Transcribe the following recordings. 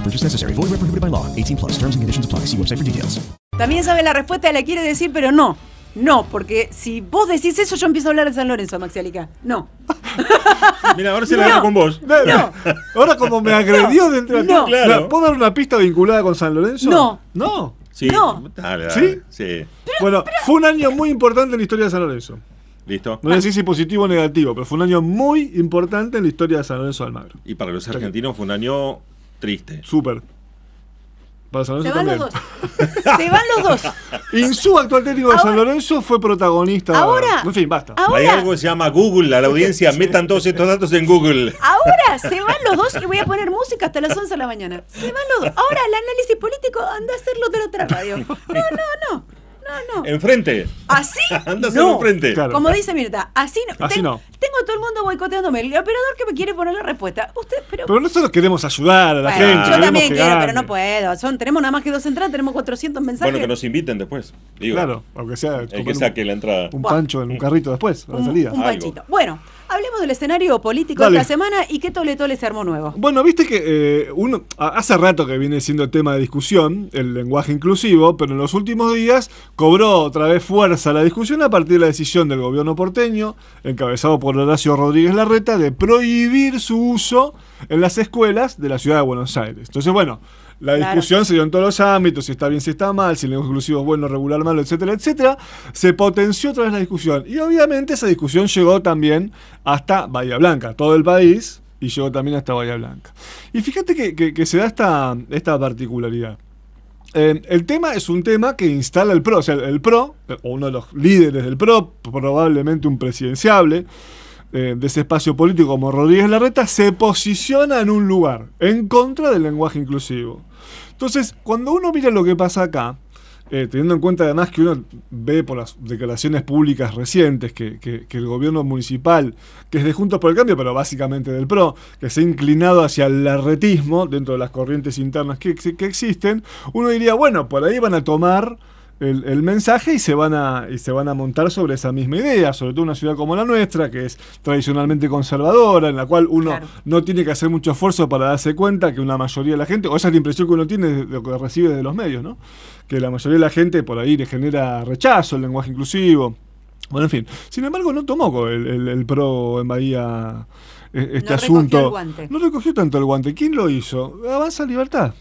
No purchase necessary. Void where prohibited by law. 18 plus. Terms and conditions apply. See website for details. También sabe la respuesta, la quiere decir, pero no. No, porque si vos decís eso, yo empiezo a hablar de San Lorenzo, Maxialica. No. Mira, ahora se la agarro con vos. No. Ahora como me agredió dentro de No. Claro. ¿Puedo dar una pista vinculada con San Lorenzo? No. No. Sí. No. Dale, ¿Sí? Sí. bueno, fue un año muy importante en la historia de San Lorenzo. Listo. No sé si positivo o negativo, pero fue un año muy importante en la historia de San Lorenzo de Almagro. Y para los argentinos fue un año triste. Súper. Para San Se Lorenzo van también. los dos. Se van los dos. Insú, actual técnico de San Lorenzo, fue protagonista. Ahora- En fin, basta. Hay Ahora, algo que se llama Google, a la audiencia, metan todos estos datos en Google. ahora se van los dos y voy a poner música hasta las 11 de la mañana. Se van los dos. Ahora el análisis político anda a hacerlo de la otra radio. No, no, no. No, no. Enfrente. Así. Anda a hacerlo no. enfrente. Claro. Como dice Mirta, así no. Así Ten- no. Tengo a todo el mundo boicoteándome. El operador que me quiere poner la respuesta. Usted, pero. Pero nosotros queremos ayudar a la Bueno, gente. yo también quiero, gane. pero no puedo. Son, tenemos nada más que dos entradas, tenemos 400 mensajes. Bueno, que nos inviten después. Digo, Claro, aunque sea El que saque la entrada. un pancho en un carrito después, a la un, salida. un Algo. panchito. Bueno, hablemos del escenario político Dale. de esta semana y qué tole tole se armó nuevo. Bueno, viste que eh, uno hace rato que viene siendo tema de discusión el lenguaje inclusivo, pero en los últimos días cobró otra vez fuerza la discusión a partir de la decisión del gobierno porteño, encabezado por Horacio Rodríguez Larreta, de prohibir su uso en las escuelas de la ciudad de Buenos Aires. Entonces, bueno, la Claro. discusión se dio en todos los ámbitos, si está bien, si está mal, si el lenguaje inclusivo es bueno, regular, malo, etcétera, etcétera. Se potenció otra vez la discusión. Y obviamente esa discusión llegó también hasta Bahía Blanca, todo el país, y llegó también hasta Bahía Blanca. Y fíjate que, que- que se da esta, esta particularidad. Eh, el tema es un tema que instala el PRO, o sea, el PRO, o uno de los líderes del PRO, probablemente un presidenciable eh, de ese espacio político como Rodríguez Larreta, se posiciona en un lugar en contra del lenguaje inclusivo. Entonces, cuando uno mira lo que pasa acá, eh, teniendo en cuenta además que uno ve por las declaraciones públicas recientes que, que- que el gobierno municipal, que es de Juntos por el Cambio, pero básicamente del PRO, que se ha inclinado hacia el larretismo dentro de las corrientes internas que, que existen, uno diría, bueno, por ahí van a tomar el, el mensaje y se, van a, y se van a montar sobre esa misma idea, sobre todo una ciudad como la nuestra, que es tradicionalmente conservadora, en la cual uno Claro. no tiene que hacer mucho esfuerzo para darse cuenta que una mayoría de la gente, o esa es la impresión que uno tiene de lo que recibe de los medios, ¿no? Que la mayoría de la gente por ahí le genera rechazo el lenguaje inclusivo. Bueno, en fin. Sin embargo, no tomó el, el- el PRO en Bahía eh, este No recogió asunto. el guante. No recogió tanto el guante. ¿Quién lo hizo? Avanza Libertad.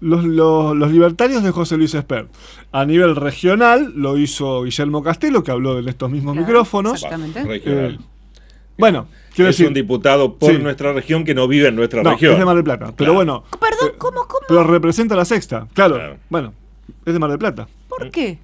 Los, los- los libertarios de José Luis Esper. A nivel regional lo hizo Guillermo Castelo, que habló en estos mismos Claro, micrófonos. Exactamente. Eh, bueno, quiero es decir. un diputado por Sí. nuestra región que no vive en nuestra No, región. es de Mar del Plata. Pero Claro. bueno. Perdón, eh, ¿cómo, cómo? Pero representa la sexta. Claro. Claro. Bueno, es de Mar del Plata. ¿Por qué?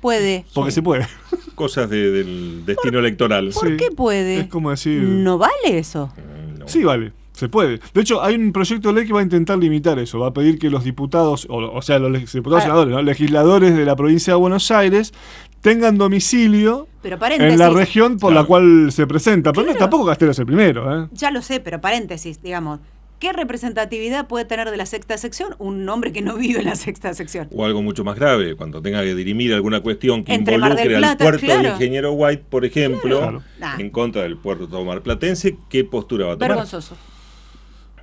Puede. Porque se puede. Cosas de- del destino electoral. ¿Por Sí. qué puede? Es como decir. ¿No vale eso? Mm, no. Sí, vale. Se puede. De hecho, hay un proyecto de ley que va a intentar limitar eso. Va a pedir que los diputados, o, o sea, los diputados senadores, ¿no? legisladores de la provincia de Buenos Aires tengan domicilio Pero en la región por la cual se presenta. Pero no, Claro. tampoco Castelo es el primero. ¿eh? Ya lo sé, pero paréntesis, digamos. ¿Qué representatividad puede tener de la sexta sección un hombre que no vive en la sexta sección? O algo mucho más grave, cuando tenga que dirimir alguna cuestión que Entre Mar del involucre al Plata, puerto del ingeniero White, por ejemplo, Claro. En contra del puerto marplatense, ¿qué postura va a tomar? Vergonzoso.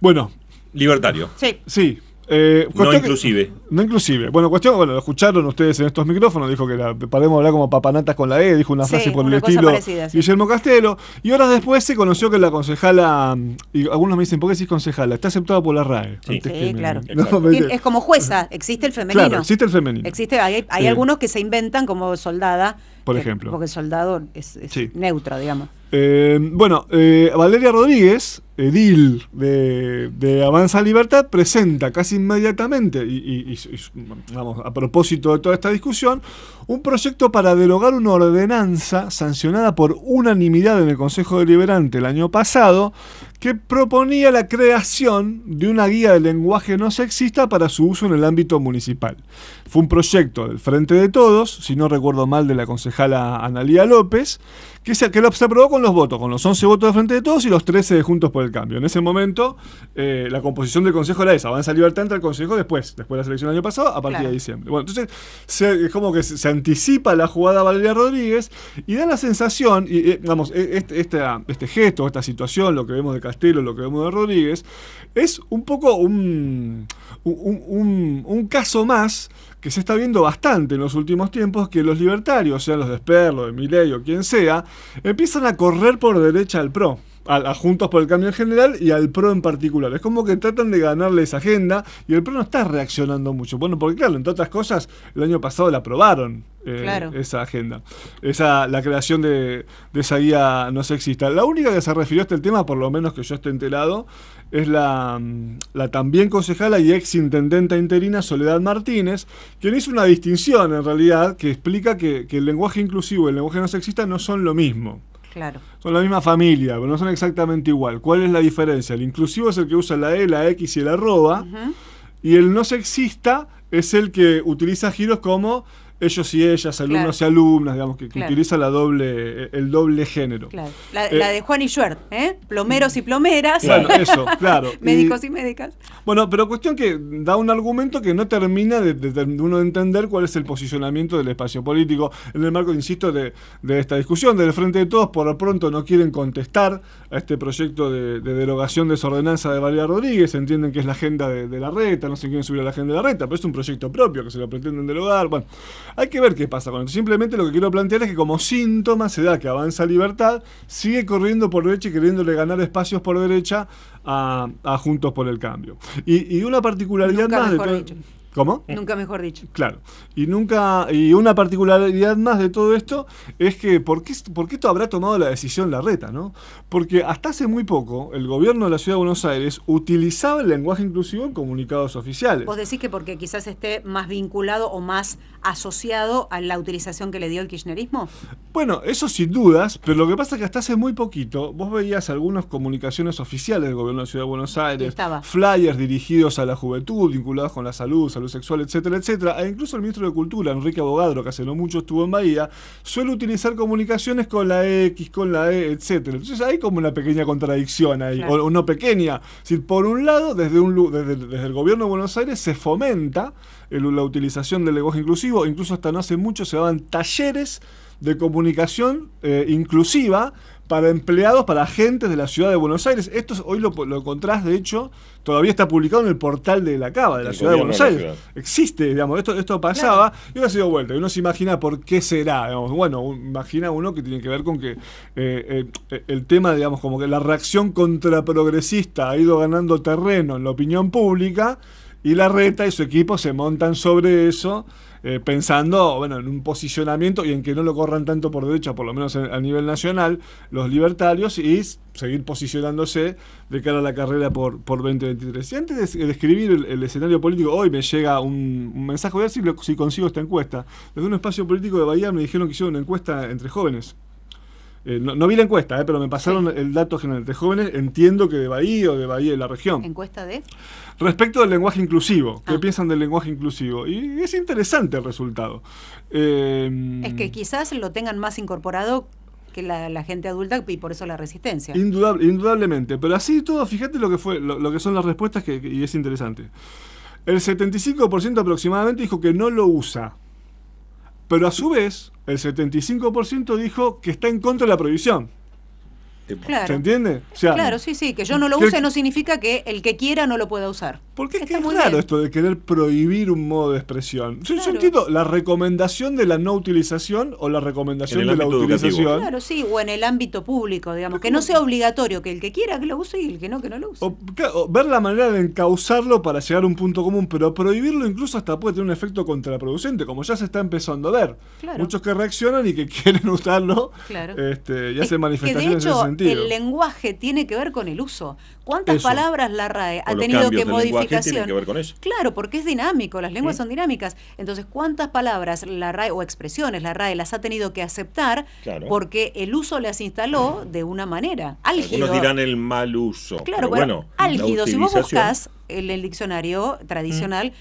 Bueno, Libertario. Sí. sí. Eh, No que- inclusive. no inclusive. Bueno, cuestión, bueno, lo escucharon ustedes en estos micrófonos, dijo que era, paremos de hablar como papanatas con la E, dijo una Sí, frase por el una estilo parecida, sí. Guillermo Castelo. Y horas después se conoció que la concejala, y algunos me dicen, ¿por qué decís concejala? Está aceptada por la RAE. Sí. Sí, claro. No, es como jueza, existe el femenino. Claro, existe el femenino. Existe, hay, hay Sí. algunos que se inventan como soldada. Por que- ejemplo. Porque el soldado es, es Sí. neutro, digamos. Eh, bueno, eh, Valeria Rodríguez, edil de, de Avanza Libertad, presenta casi inmediatamente, y, y- vamos, a propósito de toda esta discusión, un proyecto para derogar una ordenanza sancionada por unanimidad en el Consejo Deliberante el año pasado, que proponía la creación de una guía de lenguaje no sexista para su uso en el ámbito municipal. Fue un proyecto del Frente de Todos, si no recuerdo mal, de la concejala Analía López, que se, que lo- se aprobó con los votos, con los 11 votos de Frente de Todos y los 13 de Juntos por el Cambio. En ese momento, eh, la composición del Consejo era esa. Avanza Libertad entra al Consejo después, después de la selección del año pasado, a partir Claro. de diciembre. Bueno, entonces, se- es como que se, se anticipa la jugada Valeria Rodríguez y da la sensación, y eh, vamos, e- este, esta- este gesto, esta situación, lo que vemos de Castelo, lo que vemos de Rodríguez, es un poco un, un, caso más que se está viendo bastante en los últimos tiempos, que los libertarios, sean los de Sperlo, de Milei o quien sea, empiezan a correr por derecha al PRO. A, a Juntos por el Cambio en general y al PRO en particular. Es como que tratan de ganarle esa agenda y el PRO no está reaccionando mucho. Bueno, porque claro, entre otras cosas, el año pasado la aprobaron eh, Claro. esa agenda. Esa, la creación de, de esa guía no sexista. La única que se refirió a este tema, por lo menos que yo esté enterado, es la, mm, la también concejala y ex intendenta interina Soledad Martínez, quien hizo una distinción en realidad que explica que, que el lenguaje inclusivo y el lenguaje no sexista no son lo mismo. Claro. Son la misma familia, pero no son exactamente igual. ¿Cuál es la diferencia? El inclusivo es el que usa la E, la X y el arroba. Y el no sexista es el que utiliza giros como ellos y ellas, alumnos Claro. y alumnas, digamos, que, que Claro. utiliza la doble, el doble género. Claro. La, Eh, la de Juan y Schubert, ¿eh? Plomeros y plomeras. Bueno, eso, claro. Médicos y médicas. Bueno, pero cuestión que da un argumento que no termina de, de- de uno entender cuál es el posicionamiento del espacio político en el marco, insisto, de, de esta discusión. Del Frente de Todos, por lo pronto, no quieren contestar a este proyecto de, de derogación de esa ordenanza de Valeria Rodríguez. Entienden que es la agenda de, de la reta, no se quieren subir a la agenda de la reta, pero es un proyecto propio que se lo pretenden derogar. Bueno, hay que ver qué pasa con esto. Simplemente lo que quiero plantear es que como síntoma se da que avanza libertad, sigue corriendo por derecha y queriéndole ganar espacios por derecha a, a Juntos por el Cambio. Y, y una particularidad Nunca más de todo-. ¿Cómo? Nunca mejor dicho. Claro. Y nunca y una particularidad más de todo esto es que ¿por qué, por qué esto habrá tomado la decisión la reta, no? Porque hasta hace muy poco el gobierno de la ciudad de Buenos Aires utilizaba el lenguaje inclusivo en comunicados oficiales. Vos decís que porque quizás esté más vinculado o más asociado a la utilización que le dio el kirchnerismo. Bueno, eso sin dudas, pero lo que pasa es que hasta hace muy poquito vos veías algunas comunicaciones oficiales del gobierno de la Ciudad de Buenos Aires, Estaba. flyers dirigidos a la juventud, vinculados con la salud, salud sexual, etcétera, etcétera. E incluso el ministro de Cultura, Enrique Abogadro, que hace no mucho estuvo en Bahía, suele utilizar comunicaciones con la X, con la E, etcétera. Entonces hay como una pequeña contradicción ahí, Claro. o no pequeña. Es decir, por un lado, desde, un, desde, desde el gobierno de Buenos Aires se fomenta el- la utilización del lenguaje inclusivo, incluso hasta no hace mucho se daban talleres de comunicación eh, inclusiva para empleados, para agentes de la ciudad de Buenos Aires. Esto es- hoy lo, lo encontrás, de hecho, todavía está publicado en el portal de la Cava, de la El ciudad de Buenos Aires. ciudad. Existe, digamos, esto, esto pasaba y ahora se dio vuelta. Y uno se imagina por qué será. digamos. Bueno, un- imagina uno que tiene que ver con que eh, eh, el tema, digamos, como que la reacción contraprogresista ha ido ganando terreno en la opinión pública y la reta y su equipo se montan sobre eso. eh, pensando bueno, en un posicionamiento y en que no lo corran tanto por derecha, por lo menos a nivel nacional, los libertarios y seguir posicionándose de cara a la carrera por, por 2023. Y antes de, de escribir el, escenario político, hoy me llega un, mensaje, voy a ver si, si consigo esta encuesta. Desde un espacio político de Bahía me dijeron que hicieron una encuesta entre jóvenes. Eh, no, no vi la encuesta, eh, pero me pasaron el dato general entre jóvenes, entiendo que de Bahía o de Bahía de la región. Encuesta de. Respecto del lenguaje inclusivo, ¿qué Ah. piensan del lenguaje inclusivo? Y es interesante el resultado. Eh, Es que quizás lo tengan más incorporado que la, la gente adulta y por eso la resistencia. Indudable- indudablemente, pero así todo, fíjate lo que fue, lo, lo que son las respuestas que, que- y es interesante. El 75% aproximadamente dijo que no lo usa. Pero a su vez, el 75% dijo que está en contra de la prohibición. Claro. ¿Se entiende? O sea, Claro, sí, sí, que yo no lo que- use no significa que el que quiera no lo pueda usar. Porque es que Está es muy raro bien. esto de querer prohibir un modo de expresión. Yo, yo Claro. entiendo la recomendación de la no utilización o la recomendación de la educativo. utilización. Claro, sí, o en el ámbito público, digamos, que no sea obligatorio, que el que quiera que lo use y el que no, que no lo use. O, claro, o ver la manera de encauzarlo para llegar a un punto común, pero prohibirlo incluso hasta puede tener un efecto contraproducente, como ya se está empezando a ver. Claro. Muchos que reaccionan y que quieren usarlo Claro. este, y Es hacen manifestaciones que de hecho, en ese sentido. el lenguaje tiene que ver con el uso. ¿Cuántas Eso. palabras la RAE ha O tenido que modificación? que ver con eso. Claro, porque es dinámico, las lenguas son dinámicas. Entonces, ¿cuántas palabras la RAE o expresiones la RAE las ha tenido que aceptar Claro. porque el uso las instaló de una manera? Álgido. Algunos dirán el mal uso. Claro, pero bueno, álgido, si vos buscás en el diccionario tradicional,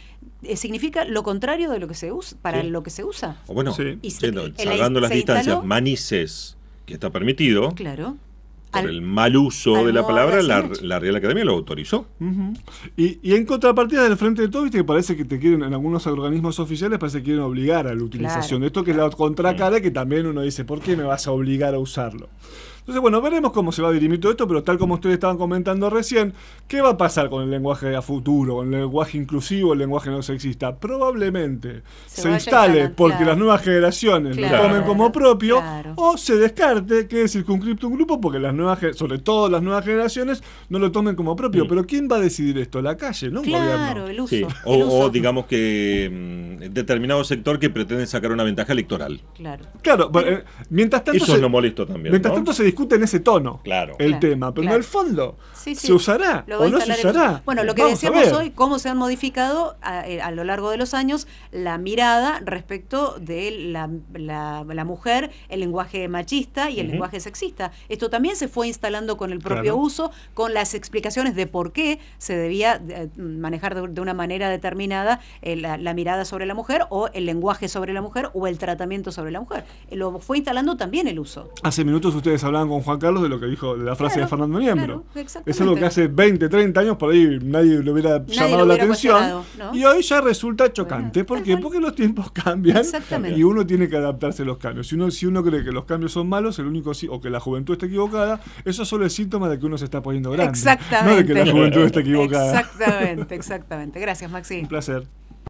eh, significa lo contrario de lo que se usa, para Sí. lo que se usa. O bueno, Sí. Y se- el- salvando las distancias, instaló- manices, que está permitido, Claro. Por el mal uso de la palabra, la, la Real Academia lo autorizó. Y, y en contrapartida del frente de todo, viste que parece que te quieren, en algunos organismos oficiales, parece que quieren obligar a la utilización de esto, que es la contracara, que también uno dice, ¿por qué me vas a obligar a usarlo? Entonces, bueno, veremos cómo se va a dirimir todo esto, pero tal como ustedes estaban comentando recién, ¿qué va a pasar con el lenguaje a futuro, con el lenguaje inclusivo, el lenguaje no sexista? Probablemente Se instale porque claro. las nuevas generaciones Claro. lo tomen como propio, Claro. o se descarte, quede circunscripto un grupo porque las nuevas, sobre todo las nuevas generaciones, no lo tomen como propio. Pero ¿quién va a decidir esto? La calle, ¿no? Un Claro, gobierno. el uso. Sí. el O, o uso. digamos que mm, determinado sector que pretende sacar una ventaja electoral. Claro. Claro, bueno, eh, mientras tanto, Eso se, es lo molesto también. mientras ¿no? tanto se discute en ese tono Claro. el Claro, tema, pero claro. en el fondo Sí, sí. se usará o no se el usará. Bueno, lo que Vamos decíamos hoy, cómo se han modificado a, eh, a lo largo de los años la mirada respecto de la, la- la mujer, el lenguaje machista y el lenguaje sexista. Esto también se fue instalando con el propio Claro. uso, con las explicaciones de por qué se debía eh, manejar de, de una manera determinada eh, la, la mirada sobre la mujer o el lenguaje sobre la mujer o el tratamiento sobre la mujer. Lo fue instalando también el uso. Hace minutos ustedes hablaban con Juan Carlos de lo que dijo, de la frase Claro, de Fernando Niembro. claro, es algo que hace 20, 30 años por ahí nadie le hubiera Nadie llamado lo la atención. Y hoy ya resulta chocante. Bueno, ¿Por qué? Porque los tiempos cambian y uno tiene que adaptarse a los cambios. Si uno, si uno cree que los cambios son malos, el único sí- o que la juventud está equivocada, eso solo es síntoma de que uno se está poniendo grande. Exactamente. No de que la juventud está equivocada. Exactamente, exactamente. Gracias, Maxi. Un placer.